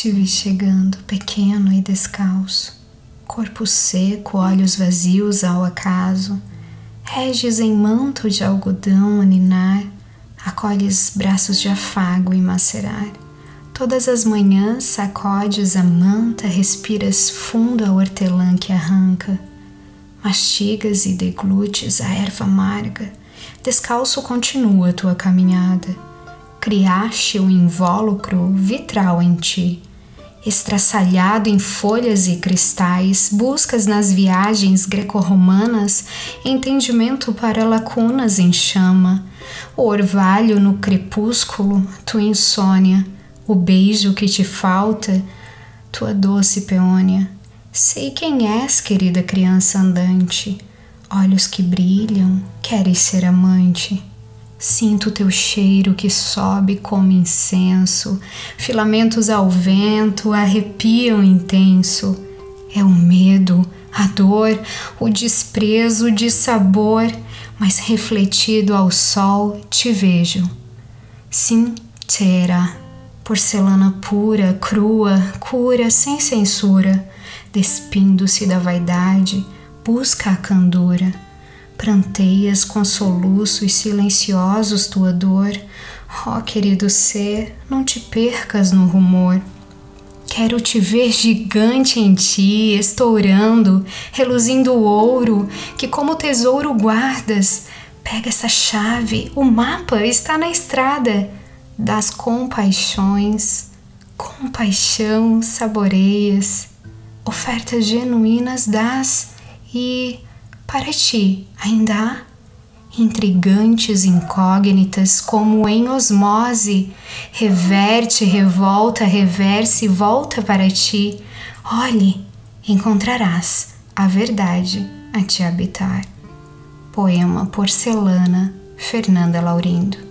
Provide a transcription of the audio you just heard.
Te vi chegando, pequeno e descalço, corpo seco, olhos vazios ao acaso. Reges em manto de algodão a ninar, acolhes braços de afago e macerar. Todas as manhãs sacodes a manta, respiras fundo a hortelã que arranca. Mastigas e deglutes a erva amarga, descalço continua tua caminhada. Criaste um invólucro vitral em ti estraçalhado em folhas e cristais, buscas nas viagens greco-romanas entendimento para lacunas em chama, o orvalho no crepúsculo, tua insônia, o beijo que te falta, tua doce peônia. Sei quem és, querida criança andante, olhos que brilham, queres ser amante. Sinto teu cheiro que sobe como incenso, filamentos ao vento arrepiam intenso. É o medo, a dor, o desprezo, o dissabor, mas refletido ao sol te vejo. Sim, Tera, porcelana pura, crua, cura sem censura, despindo-se da vaidade, busca a candura Pranteias com soluços silenciosos tua dor. Oh, querido ser, não te percas no rumor. Quero te ver gigante em ti, estourando, reluzindo o ouro, que como tesouro guardas. Pega essa chave, o mapa está na estrada das compaixões. Compaixão saboreias, ofertas genuínas das e para ti, ainda há intrigantes incógnitas como em osmose, reverte, revolta, reverse volta para ti. Olhe, encontrarás a verdade a te habitar. Poema Porcelana, Fernanda Laurindo.